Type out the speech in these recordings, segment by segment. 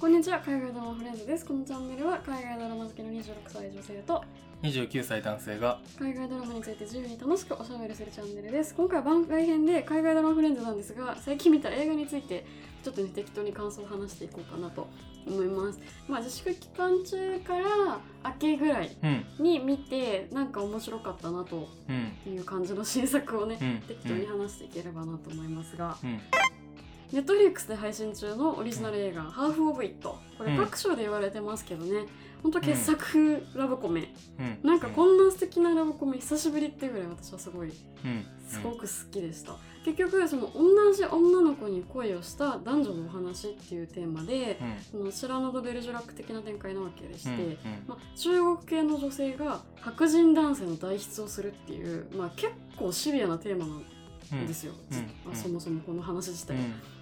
こんにちは海外ドラマフレンズです。このチャンネルは海外ドラマ好きの26歳女性と29歳男性が海外ドラマについて自由に楽しくおしゃべりするチャンネルです。今回は番外編で海外ドラマフレンズなんですが最近見た映画についてちょっとね適当に感想を話していこうかなと思います。まあ自粛期間中から明けぐらいうん。に見てなんか面白かったなとうん。いう感じの新作をねうん。適当に話していければなと思いますが、うんネットフリックスで配信中のオリジナル映画「ハーフ・オブ・イット」これうん。各所で言われてますけどね。ほんと傑作ラブコメ、うん。なんかこんな素敵なラブコメ久しぶりっていうぐらい私はすごいうん。すごく好きでした、結局その同じ女の子に恋をした男女のお話っていうテーマでうん。そのシラノ・ド・ベルジュラック的な展開なわけでして、うん。うん。まあ、中国系の女性が白人男性の代筆をするっていう、まあ、結構シビアなテーマなんですよ、うん。まあうん。そもそもこの話自体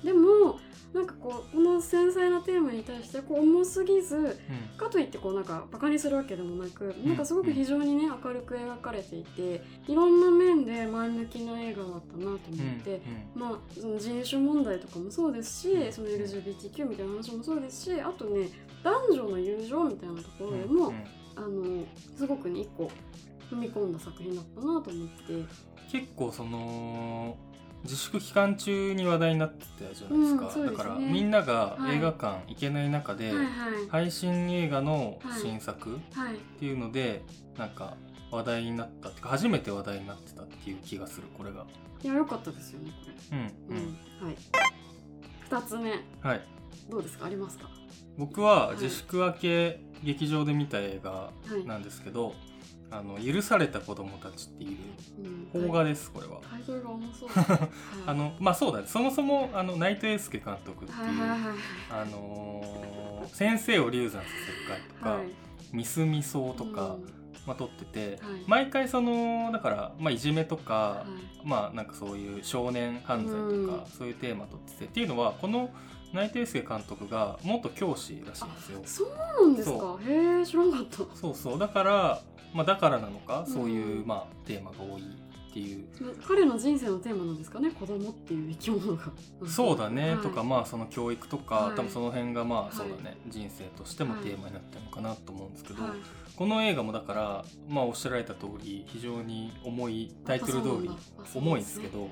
でもなんかこうこの繊細なテーマに対してこう重すぎずかといってこうなんかバカにするわけでもなく、ん。なんかすごく非常にね明るく描かれていていろんな面で前向きな映画だったなと思って、まあその人種問題とかもそうですしその LGBTQ みたいな話もそうですしあとね男女の友情みたいなところでも、あのすごくね一個踏み込んだ作品だったなと思って。結構その自粛期間中に話題になってたじゃないですか、うんすね。だからみんながはい。映画館行けない中で、はいはい。配信映画の新作っはい。ていうのでなんか話題になったっていうか初めて話題になってたっていう気がするこれが。いや良かったですよねこうん。れ、うん。はい。二つ目。はい。どうですか？ありますか？僕は自粛明け劇場で見た映画はいなんですけど「あの許された子供たち」っていううん。邦画ですこれは。タイトルが重そう、はい、あのまあそうだね。そもそもあの内藤英介監督っていう、あのー先生を流産させる会とか、はい。ミスミソとか、うん。まあ、撮ってて、はい。毎回そのだから、まあ、いじめとか、はい。まあなんかそういう少年犯罪とか、うん。そういうテーマ撮っててっていうのはこの内藤英介監督が元教師らしいんですよ。そうなんですか？へえ知らなかった。そうそう。だから、まあ、だからなのか、うん。そういう、まあ、テーマが多いっていう。彼の人生のテーマなんですかね？子供っていう生き物が。そうだね、はい。とかまあその教育とか、はい。多分その辺がまはい。あそうだね、人生としてもテーマになってるのかなと思うんですけど、はい。この映画もだからまあおっしゃられた通り非常に重いタイトル通り重いんですけどはい。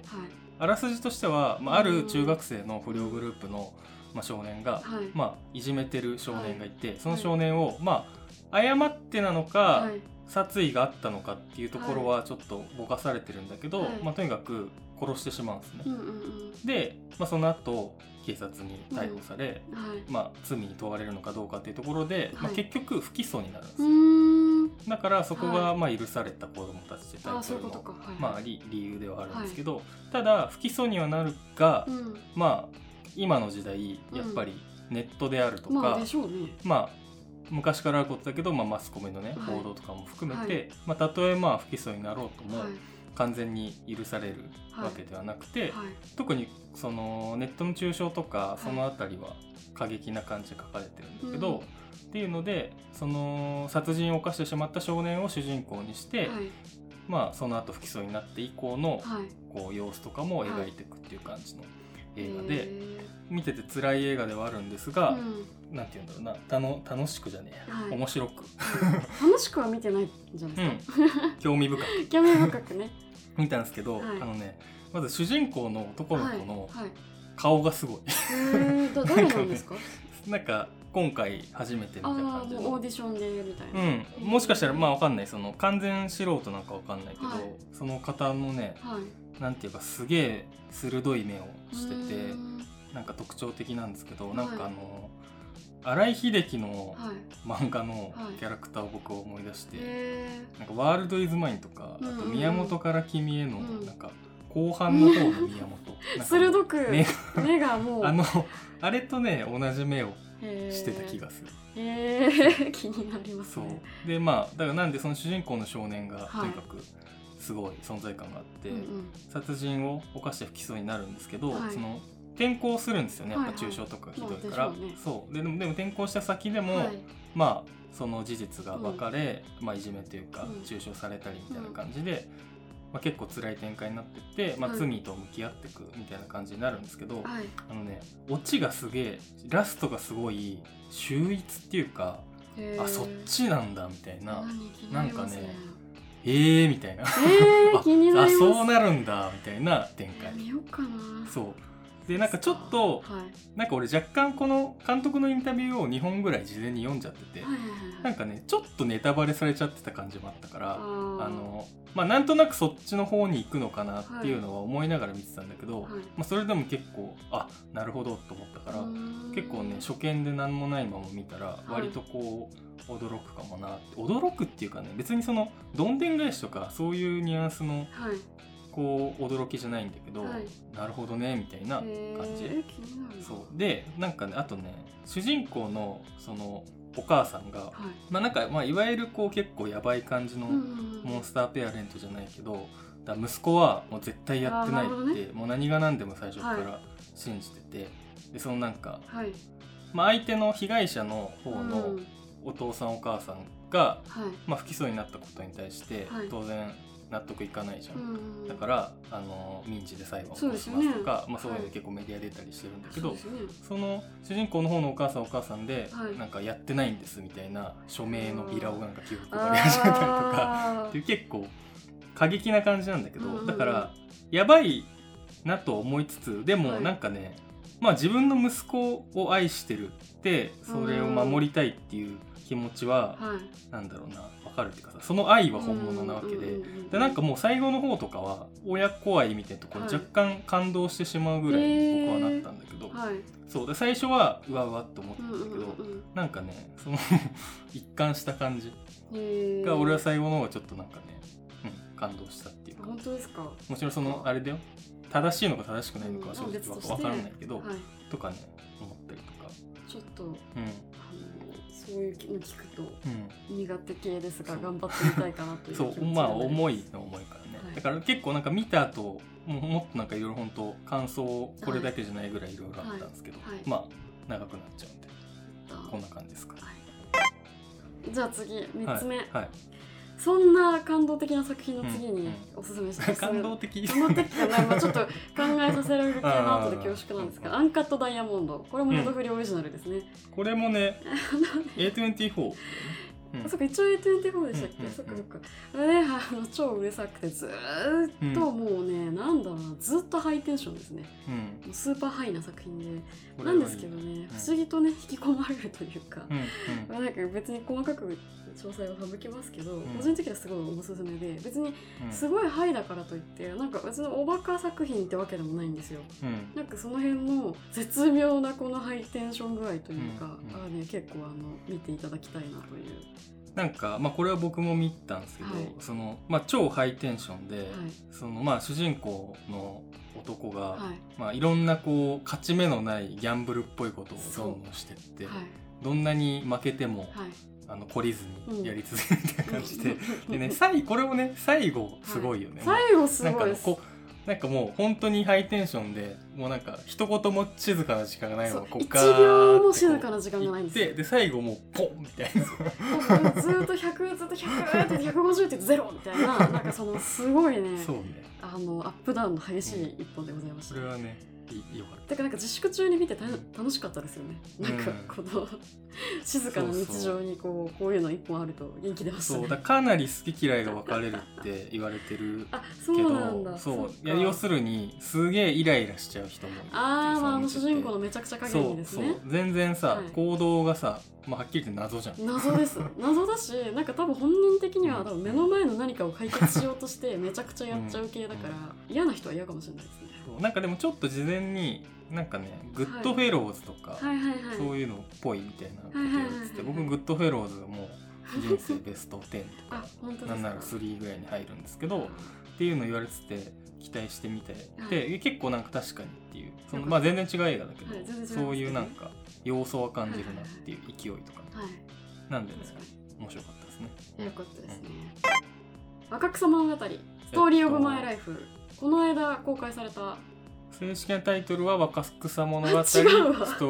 あらすじとしては、まあ、あうんる中学生の不良グループの、まあ、少年が、はい。まあ、いじめてる少年がいて、その少年を、まあ誤ってなのか、はい。殺意があったのかっていうところはちょっとぼかされてるんだけど、はい。まあ、とにかく殺してしまうんですね。うんうんうん。で、まあ、その後警察に逮捕され、はい。まあ、罪に問われるのかどうかっていうところで、まあ、はい結局不起訴になるんです。だからそこはい。がまあ許された子供たちってタあそういうイトルのことか。はい。まあ、理理由ではあるんですけど、ただ不起訴にはなるが、うん。まあ今の時代やっぱりネットであるとか、まあね。まあ昔からあることだけど、まあ、マスコミのねはい。報道とかも含めて、はい。まあ、たとえまあ不起訴になろうとも、はい。完全に許されるわけではなくて、はい。特にそのネットの中傷とかい。そのあたりは過激な感じで書かれてるんだけど、うん。っていうのでその殺人を犯してしまった少年を主人公にして、はい。まあその後不起訴になって以降のはい。こう様子とかも描いていくっていう感じの映画で、へ見てて辛い映画ではあるんですーが、うん。なんて言うんだろうなたの楽しくじゃねえや、はい。面白く、楽しくは見てないんじゃないですか、興味深く。興味深くね。見たんですけど、はい。あのねまず主人公の男の子のはいはい。顔がすごい、へーだ 誰なんですか？なんか今回初めて見たああ感じオーディションでみたいな、うん、もしかしたらまあわかんない。その完全素人なんかわかんないけど、はい。その方のねはいなんていうかすげえ鋭い目をしてうてなんか特徴的なんですけど、はい。なんかあの新井秀樹のはい。漫画のはい。キャラクターを僕思い出して、へなんかワールドイズマインとか、あと宮本から君へのうん。なんか後半の方の宮本。鋭く目目がもう。あのあれとね同じ目をしてた気がする。へー。気になりますそう。ねでまあだからなんでその主人公の少年がはい。とにかくすごい存在感があって、うんうん。殺人を犯して不起訴になるんですけど、はい。その転校するんですよねやっぱはいはい中傷とかがひどいから、まあでしょうね。そう。ででもでも転校した先でも、はい。まあその事実が分かれ、まあ、いじめというかうん。中傷されたりみたいな感じで、まあ、結構辛い展開になってって、まあ、はい。罪と向き合っていくみたいな感じになるんですけど、はい。あのねオチがすげえラストがすごい秀逸っていうかあそっちなんだみたいななんかねえーみたいな。えー、気になあります。そうなるんだみたいな展開。見ようかな。そうでなんかちょっとはい。なんか俺若干この監督のインタビューを2本ぐらい事前に読んじゃってて、はいはいはいはい。なんかねちょっとネタバレされちゃってた感じもあったからあのまあなんとなくそっちの方に行くのかなっていうのは思いながら見てたんだけど、はい。まあ、それでも結構あなるほどと思ったから、結構ね初見で何もないまま見たらい。割とこう驚くかもなって。驚くっていうかね別にそのどんでん返しとかそういうニュアンスのはいこう驚きじゃないんだけど、はい。なるほどねみたいな感じ。そう。でなんかねあとね主人公のそのお母さんが、はい。まあなんか、まあ、いわゆるこう結構やばい感じのモンスターペアレントじゃないけどだ息子はもう絶対やってないって、もう何が何でも最初かはら信じてて、でそのなんか、はい。まあ、相手の被害者の方うのん。お父さんお母さんが、はい。まあ、不起訴になったことに対してはい。当然納得いかないじゃん。うん。だからあの民事で裁判を起こしますとかまあ、そういうのはい。結構メディア出たりしてるんだけど、そうですよね。その主人公の方のお母さんお母さんで、はい。なんかやってないんですみたいな署名のビラをなんか寄付配り始めたりとかっていう結構過激な感じなんだけど、うん。うんうんだからやばいなと思いつつでもはい。なんかね、まあ自分の息子を愛してるってそれを守りたいっていう気持ちは、はい。なんだろうな。分かるっていうかさその愛は本物なわけで。うんうんでなんかもう最後の方とかは親子愛みたいなところはい若干感動してしまうぐらいに僕はなったんだけど、はい。そう。で最初はうわうわって思ったうんんだけど、うんうんなんかねその 一貫した感じが俺は最後の方がちょっとなんかね、うん、感動したっていうか。本当ですか？はもちろんそのあれだよ。正しいのか正しくないのかは正うん直別としてわからないけど、い。とかね思ったりとか。ちょっとうんそういうの聞くとうん。苦手系ですがそう。頑張ってみたいかなというそ気持ちがうまあ重いの重いからね、はい。だから結構なんか見た後もうもっとなんかいろいろ本当感想これだけじゃないぐらいいろいろあったんですけど、はい。はい。まあ長くなっちゃうんであこんな感じですかはい。じゃあ次3つ目、はい、はいそんな感動的な作品の次にうんうんおすすめします、感動的？感動的かな、まあ、ちょっと考えさせられる系の後で恐縮なんですが、アンカットダイヤモンド、これもネットフリオリジナルですね。これもね A24 あそっか、一応 A24 でしたっけ、そっかそっか。あれね、超うるさくて、ずーっともうね、なんだろうな、ずっとハイテンションですね。うん。もうスーパーハイな作品で、なんですけどね、不思議とね、引き込まれるというか、うんまあなんか別に細かく詳細を省きますけど、ん。個人的にはすごいおすすめで、別にうん。すごいハイだからといってなんか別におバカ作品ってわけでもないんですよ。うん。なんかその辺の絶妙なこのハイテンション具合というか、あね結構あの見ていただきたいなというなんか、まあ、これは僕も見たんですけど、はい。そのまあ、超ハイテンションで、はい。そのまあ、主人公の男が、はい。まあ、いろんなこう勝ち目のないギャンブルっぽいことをどんどんしてって、はい。どんなに負けても、はい。あの懲りずうん。にやり続けるみたいな感じで、でね最これもね最後すごいよね、最後すなんごいです。かこうなんかもう本当にハイテンションでもうなんか一言も静かな時間がないのそうがこう一ガーッて秒も静かな時間がないんですよ。行ってで最後もうポンみたいな。ずっと100ずっと100って150ってゼロみたいななんかそのすごいね。そうね。あのアップダウンの激しい一本でございました。それはねいよかっただからなんか自粛中に見てた楽しかったですよね。なんかうんこの静かな日常にこうこういうの一本あると元気出ましたね。そうだかなり好き嫌いが分かれるって言われてる あけそうなんだ。どそういや要するにすげえイライラしちゃう人もあー、まあ、あの主人公のめちゃくちゃ加そう減ですねそう。全然さ、はい行動がさ、まあ、はっきり言って謎じゃん。謎です。謎だしなんか多分本人的にはうん多分目の前の何かを解決しようとして めちゃくちゃやっちゃう系だから、嫌な人は嫌かもしれないですね。なんかでもちょっと事前になんかねグッドフェローズとか、はい。はいはい。そういうのっぽいみたいなこと言われてて、僕グッドフェローズがもう人生ベスト10とあか？なんなら3ぐらいに入るんですけどっていうの言われてて期待してみて、はい。で結構なんか確かにっていうそのまあ全然違う映画だけどそういうなんか要素は感じるなっていう勢いとか、はい。なんでね確か？に。面白かったですね。よかったですね。若草物語、ストーリーオブマイライフ。この間公開された、正式なタイトルは若草物語スト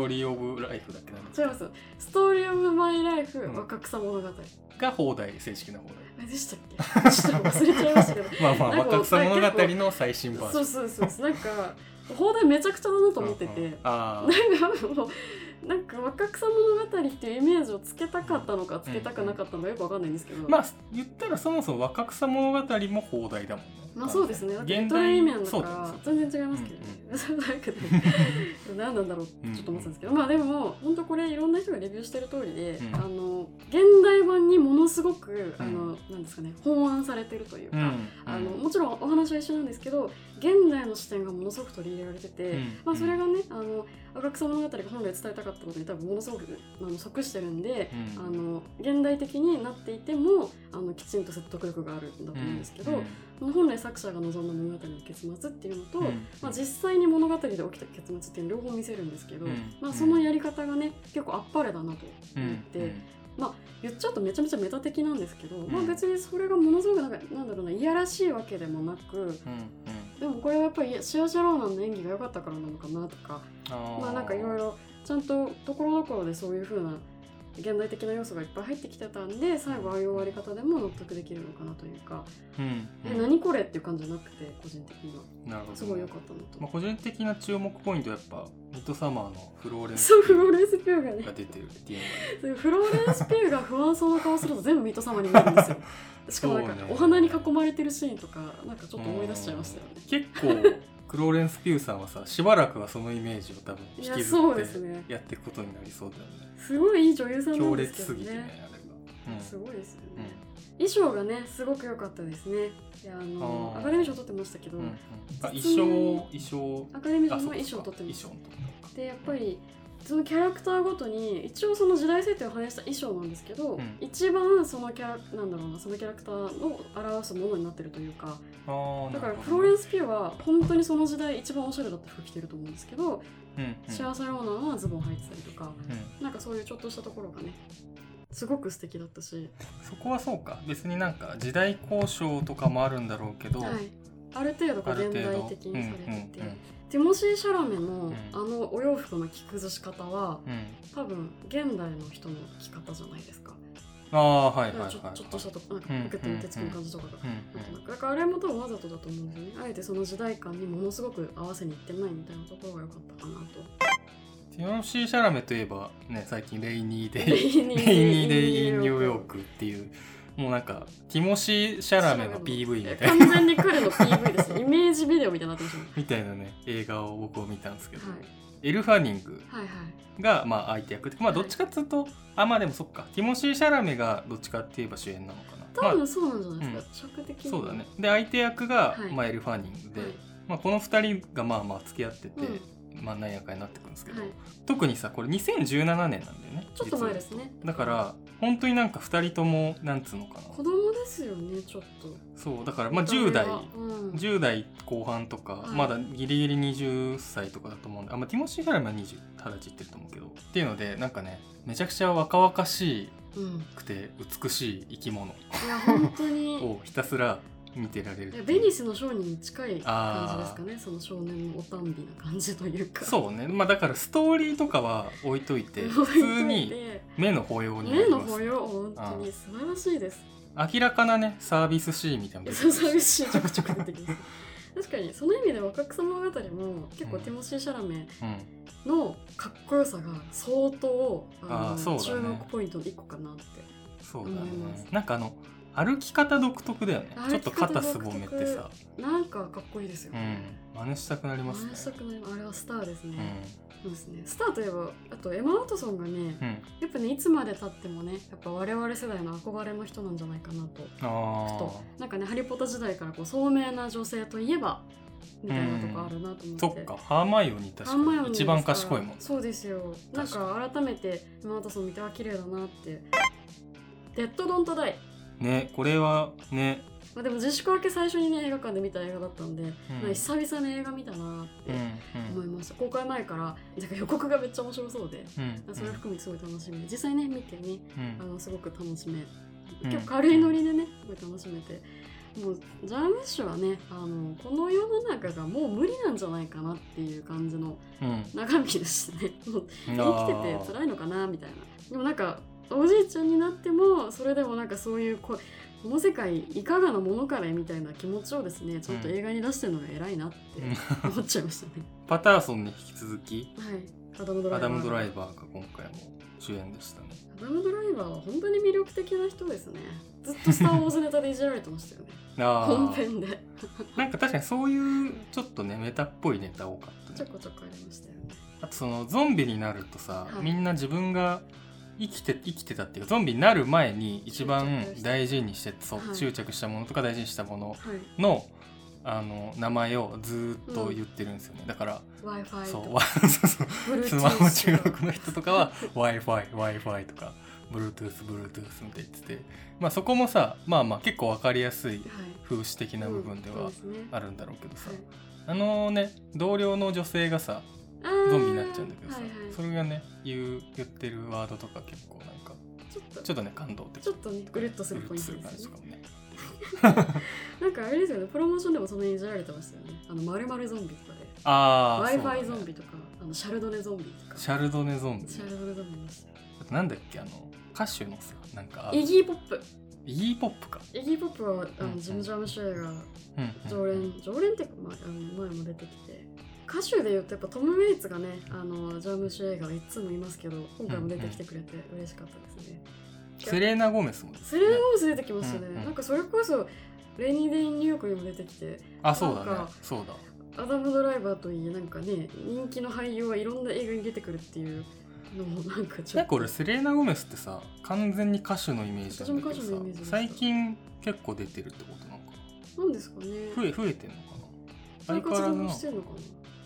ーリーオブライフだっけなんです違います。ストーリーオブマイライフ、うん若草物語。が放題正式な放題。でしたっけ？ちょっと忘れちゃいましたけど まあまあ若草物語の最新バージョンそうそうそうなんか放題めちゃくちゃだなと思ってて、うんうんあなんかもうなんか若草物語っていうイメージをつけたかったのかつけたくなかったのかよくわかんないんですけど、あまあ言ったらそもそも若草物語も放題だもんね。まあそうですね。だって現代トレイメンだか全然違いますけどね、なん何なんだろうちょっと思ってたんですけど、まあでも本当これいろんな人がレビューしてる通りで、うん。あの現代版にものすごく、あのなんですかね本案されてるというか、うん。あのもちろんお話は一緒なんですけど現代の視点がものすごく取り入れられてて、うん。まあ、それがねあの赤草物語が本来伝えたかったことに多分ものすごくあの即してるんで、うん。あの現代的になっていてもあのきちんと説得力があるんだと思うんですけど、本来作者が望んだ物語の結末っていうのと、うん。まあ、実際に物語で起きた結末っていうのを両方見せるんですけど、うん。まあ、そのやり方がね結構あっぱれだなと思って、うん。言っちゃうとめちゃめちゃメタ的なんですけど、ん。まあ別にそれがものすごくなんかなんだろうないやらしいわけでもなくうん。うんでもこれはやっぱりシア・シャローナンの演技が良かったからなのかなとか。まあなんかいろいろちゃんとところどころでそういう風な現代的な要素がいっぱい入ってきてたんで最後ああいう終わり方でも納得できるのかなというか、うん。え何これっていう感じじゃなくて個人的には。なるほどすごい良かったなと。まあ、個人的な注目ポイントはやっぱミッドサマーのフローレンスそうフローレンス・ピューがね。が出てるっていう。フローレンス・ピューが不安そうな顔すると全部ミッドサマーに見えるんですよ。しかもなんかお花に囲まれてるシーンとかなんかちょっと思い出しちゃいましたよね。結構クローレンス・ピューさんはさしばらくはそのイメージを多分引きずってね。やっていくことになりそうだよね。すごいいい女優さんな強んですけど烈すぎてねねあれが、すごいですよね、うん。衣装がねすごく良かったですね。いやあのアカデミー賞取ってましたけど、うんうん。あ衣装衣装。アカデミー賞の衣装を取ってました。でやっぱりそのキャラクターごとに一応その時代設定を反映した衣装なんですけど、うん。一番そのキャラなんだろうなそのキャラクターを表すものになってるというかだからフローレンス・ピューは本当にその時代一番おしゃれだった服着てると思うんですけど、うんうん。シアーサローナンはズボン履いてたりとかうん。なんかそういうちょっとしたところがねすごく素敵だったし、そこはそうか。別になんか時代交渉とかもあるんだろうけど、はい、ある程度現代的にされてて、うんうんティモシー・シャラメの、んあのお洋服の着崩し方は多分現代の人の着方じゃないですか。ああはいはいはいちょちょっとしたとこなんかうんポケットの手つきの感じとかが。うんなんとなくだからあれも多分わざとだと思うんですよね。あえてその時代感にものすごく合わせにいってないみたいなところが良かったかなと。ティモシー・シャラメといえばね最近レイニーデイレイニレイニーデイ・イン・ニューヨークっていうもうなんかティモシー・シャラメの PV みたいな。完全に彼の PV ですね。イメージビデオみたいになってましたね。みたいなね映画を僕を見たんですけど、はい。エル・ファニングはいはい。がまあ相手役でまあどっちかっていうと、あまあでもそっか。ティモシー・シャラメがどっちかって言えば主演なのかな。多まあ分そうなんじゃないですか。尺的に。は。そうだね。で相手役が、はい。まあ、エル・ファニングで、はい。まあ、この2人がまあまあ付き合ってて、うん。まあなんやかんやなってくるんですけど、はい。特にさこれ2017年なんだよねちょっと前ですね。だから本当になんか2人ともなんつうのかな。子供ですよね、ちょっと。そうだからまあ10代。うん、10代後半とか、はい。まだギリギリ20歳とかだと思うんであ、まあ、ティモシー・シャラメは20二十歳いってると思うけど。っていうのでなんかねめちゃくちゃ若々しうん、くて美しい生き物。いや本当に。をひたすら見てられるいやベニスの商人に近い感じですかねその少年のおたんびな感じというか。そうね。まあだからストーリーとかは置いといて 普通にて目の保養にな目ります。の保養本当に素晴らしいです。明らかなねサービスシーンみたいな。のそう寂しいちょくちょく出てきます確かにその意味で若草物語も結構うんティモシー・シャラメうんのかっこよさが相当あのあーそうだね。注目ポイントの一個かなって。そうだね。思います。なんかあの歩き方独特だよね。ちょっと肩すぼめてさ。なんかかっこいいですよ、うん真似したくなりますね。真似したくなりあれはスターですね、うそうですね。スターといえばあとエマ・ワトソンがねんうん。やっぱねいつまでたってもねやっぱ我々世代の憧れの人なんじゃないかなと。ふあと。なんかねハリポタ時代からこう聡明な女性といえばみたいなとこあるなと思って、そっか。ハーマイオニー確ハンマイオニーですかに一番賢いもん。そうですよ。なんか改めてエマ・ワトソン見てあ綺麗だなって。デッド・ドント・ダイ。ねこれはねまあ、でも自粛明け最初にね映画館で見た映画だったんで、うん。なんか久々に映画見たなって思いました、公開前からなんか予告がめっちゃ面白そうで、うんそれ含めてすごい楽しみ。で実際ね見てねうん。あのすごく楽しめうん。結構軽いノリでねすごい楽しめて。もうジャームッシュはねあのこの世の中がもう無理なんじゃないかなっていう感じのうん。中身でしたね。もううん生きてて辛いのかなみたいな。でもなんかおじいちゃんになってもそれでもなんかそういうここの世界いかがなものかねみたいな気持ちをですねちょっと映画に出してるのが偉いなって思っちゃいましたね、パターソンに引き続きはい。アダム・ドライバーアダム・ドライバーが今回も主演でしたね。アダム・ドライバーは本当に魅力的な人ですね。ずっとスター・ウォーズネタでいじられてましたよね。あ本ー編で。なんか確かにそういうちょっとねメタっぽいネタ多かったね。ちょこちょこありましたよね。あとそのゾンビになるとさ、はい。みんな自分が生きて生きてたっていうかゾンビになる前に一番大事にしてそう、はい。執着したものとか大事にしたものはい。のあの名前をずーっと言ってるんですよね、だから w i f i そうス。マホ中国の人とかは w i f i w i f i とか Bluetooth Bluetooth みたいに言ってて。まあそこもさまあまあ結構分かりやすいはい。風刺的な部分ではあるんだろうけどさ、はい。あのね同僚の女性がさゾンビになっちゃうんだけどさ、はいはい。それがね言う言ってるワードとか結構なんかちょっとちょっとね感動的。ちょっとねグリッとするポイントですね。る感じとかもね。なんかあれですよねプロモーションでもそんなにいじられてましたよね。あの丸々ゾンビとかで。ああ w i f i ゾンビとかあのシャルドネゾンビとか。シャルドネゾンビ。シャルドネゾンビいましたよあとなんだっけあの歌手のさなんかイギー・ポップ。イギーポップか、イギー・ポップはあうんうんのジム・ジャームシュ映画うんうん常連常連っていうか、まあ、あの前も出てきて歌手で言うとやっぱトム・メイツがねあのジャームシュ映画はいつもいますけど今回も出てきてくれて嬉しかったですね、セレーナ・ゴメスもですセレナ・ゴース出てきましたね、うんうん。なんかそれこそレニー・デイ・ニューヨークにも出てきてあそうだね。そうだ。アダム・ドライバーといいなんかね人気の俳優はいろんな映画に出てくるっていうのもなんかちょっと。結構俺セレーナ・ゴメスってさ完全に歌手のイメージなんだけどさ最近結構出てるってことなのかな？んですかね。な増え増えてんのかそういう相変わらずしてるのかな？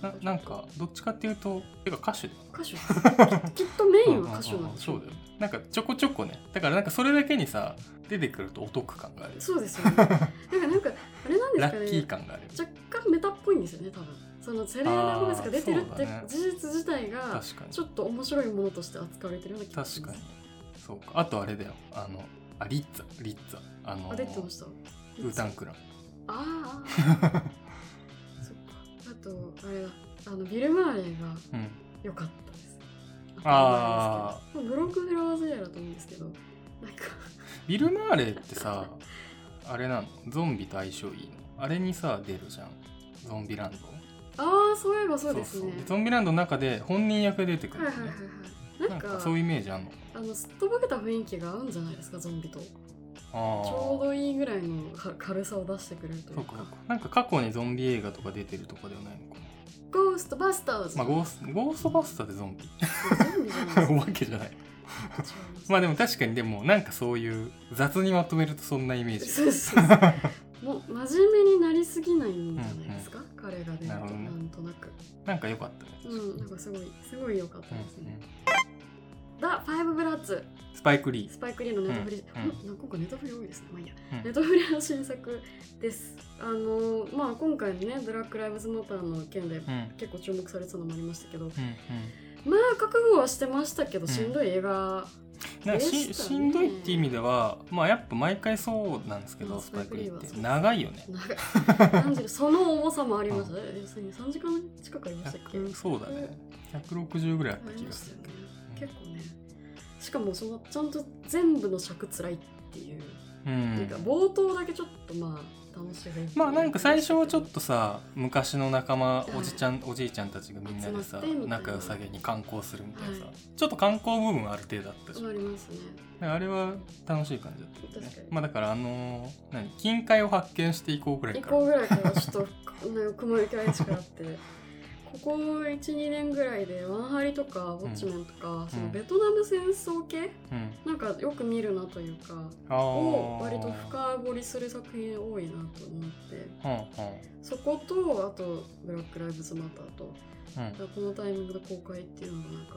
なななんかどっちかっていうとてか歌手。歌手。きっとメインは歌手なんでしょ。そうだよ。ねなんかちょこちょこね。だからなんかそれだけにさ出てくるとお得感があるそうですよね。なんかなんかあれなんですラッかねキー感がある若干メタっぽいんですよね多分。そのセレーナ・ゴメスが出てるって事実自体がちょっと面白いものとして扱われてるような気がします。確かに。そうか。あとあれだよ。あのあリッツァ。リッツァ。あのあ出てました。ウータンクランああとあれだあのビル・マーレーがうん。良かったです。あ当たり前ですけどブロックフラワーズエアだと思うんですけどなんか。ビル・マーレーってさ あれなのゾンビと相性いいの？あれにさ出るじゃん。ゾンビランド。ああそういえばそうですね。ゾンビランドの中で本人役で出てくるはいはいはいはい。なんかなんかそういうイメージあんの？あのすっとぼけた雰囲気が合うんじゃないですかゾンビとちょうどいいぐらいのか軽さを出してくれるというか。なんか過去にゾンビ映画とか出てるとかではないのかゴーストバスターズなまあゴースゴーストバスターでゾンビ。ゾンビじゃないですわけじゃない。まあでも確かにでもなんかそういう雑にまとめるとそんなイメージ。そうそうもう真面目になりすぎないんじゃないですか、彼が出るとなるほどね。なんとなく。なんか良かったね、うんなんかすごいすごい良かったですね、うんうんザ・ファイブ・ブラッツスパイク・リー。スパイク・リーのネットフリ、うん。うんなんか今回ネットフリ多いですね。まあいいや。うん。ネットフリの新作です。あのまあ今回のねブラック・ライブズ・マターの件でうん。うん結構注目されてたのもありましたけど。うんまあ覚悟はしてましたけどん。しんどい映画、なんかし,、でしたね。しんどいっていう意味ではまあやっぱ毎回そうなんですけど、うんスパイク・リーって。長いよね。長い。その重さもありました。ね要するに3時間近くありましたっけ？100そうだね。160ぐらいあった気がする。ありましたよね。うん結構ねしかもそのちゃんと全部の尺つらいっていう、うん。なんか冒頭だけちょっとまあ楽しいまあなんか最初はちょっととさ昔の仲間いおじちゃんおじいちゃんたちがみんなでさ仲良さげに観光するみたいなさ、はい。ちょっと観光部分ある程度あったじゃん。ありますね。あれは楽しい感じだったよね。確かに。まあだからあのー何近海を発見していこうぐらい1から。個ぐらいからちょっとね雲行き愛知があってここ12年ぐらいでワンハリとかウォッチメンとか、そのベトナム戦争系？うん。なんかよく見るなというかあをー割と深掘りする作品多いなと思って。うんうん。そことあと「ブラック・ライブズ・マターと」うん。このタイミングで公開っていうのがなんか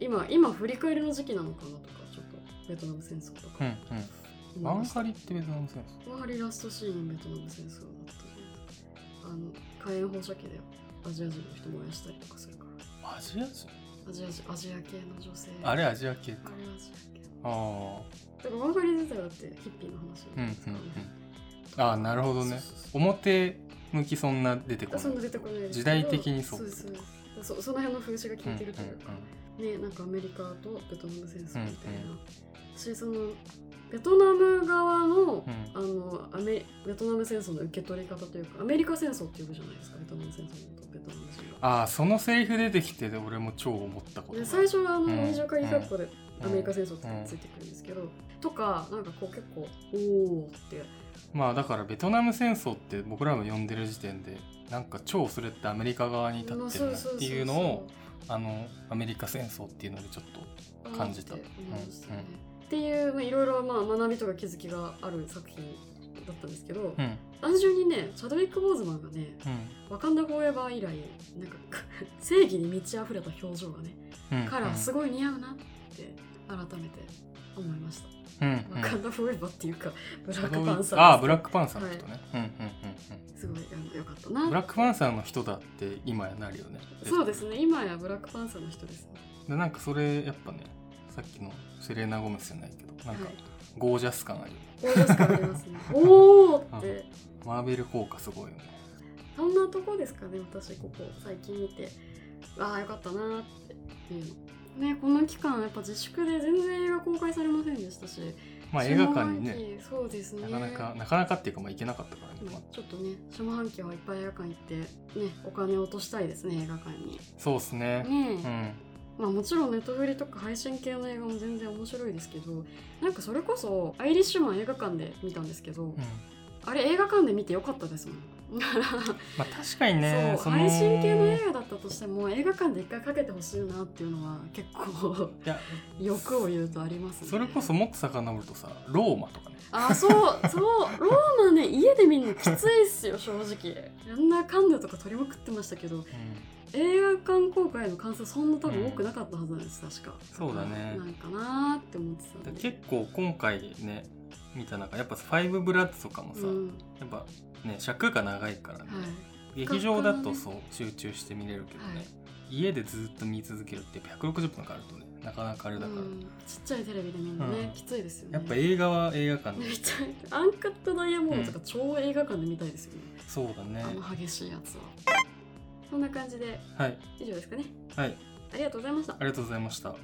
今今振り返りの時期なのかなとかちょっとベトナム戦争とか。うんうん。ワンハリってベトナム戦争？ワンハリラストシーンベトナム戦争だったあの火炎放射器でアジア人の人したりとかするから。アジア人？アジア人アジア系の女性。あれアジア系か。あれアジア系あだからワンハリ自体だってヒッピーの話じあうんうんゃないですか、うん。ああなるほどね。そうそうそう。表向きそんな出てこない。そんな出てこない時代的にそう。そうですそうです。そその辺の風刺が効いてるというか、ねなんかアメリカとベトナム戦争みたいな、うんうん私そのベトナム側の,、うん。あのアメベトナム戦争の受け取り方というかアメリカ戦争って呼ぶじゃないですかベトナム戦争のことベトナム人が。ああそのセリフ出てきて俺も超思ったこと最初はあのうん。二条鍵カッコでうん。アメリカ戦争ってついてくるんですけど、とかなんかこう結構おおって。まあだからベトナム戦争って僕らが呼んでる時点でなんか超それってアメリカ側に立ってるなっていうのをあのアメリカ戦争っていうのでちょっと感じた。っていうまあいろいろまあ学びとか気づきがある作品だったんですけど、うん。単純にねチャドウィック・ボーズマンがねうん。ワカンダ・フォーエバー以来なんか 正義に満ち溢れた表情がねうん。カラーすごい似合うなって改めて思いました、うんうん。ワカンダ・フォーエバーっていうかブラックパンサーああブラックパンサーの人ね、うんうんうんすごいあのよかったうんな。ブラックパンサーの人だって今やなるよね。そうですね。今やブラックパンサーの人ですね。でなんかそれやっぱねさっきのセレーナ・ゴメスじゃないけどなんかはいゴージャス感あるゴージャス感ありますね。おおって。マーベル効果すごいよね。そんなとこですかね私ここ最近見て。ああよかったなーっていうのねこの期間やっぱ自粛で全然映画公開されませんでしたし。まあ映画館にね。そうですね。なかなかなかなかっていうかまあ行けなかったからね、まあまあちょっとね下半期はいっぱい映画館行ってねお金を落としたいですね映画館に。そうっすね。ねうん。まあもちろんネットフリとか配信系の映画も全然面白いですけどなんかそれこそアイリッシュマン映画館で見たんですけど、うん。あれ映画館で見てよかったですもんまあ確かにねそう配信系の映画だったとしても映画館で一回かけてほしいなっていうのは結構。いや欲を言うとありますね。それこそもっと遡るとさローマとかね。あそうそうローマね家で見るのきついっすよ正直。あんなカンヌとか撮りまくってましたけど映画館公開の感想そんな多分多くなかったはずなんです確か。そうだね。なんかなーって思ってた結構今回ね見た中やっぱ「ファイブブラッド」とかもさ、うん。やっぱね尺が長いからね、はい。劇場だとそう集中して見れるけどね、はい。家でずっと見続けるってやっぱ160分かかるとねなかなかあれだから、うん、ちっちゃいテレビで見るのね、うん。きついですよね。やっぱ映画は映画館で。見たいアンカットダイヤモンドとか超映画館で見たいですよね、そうだね。あの激しいやつは。そんな感じではい。以上ですかね。はい。ありがとうございました。ありがとうございました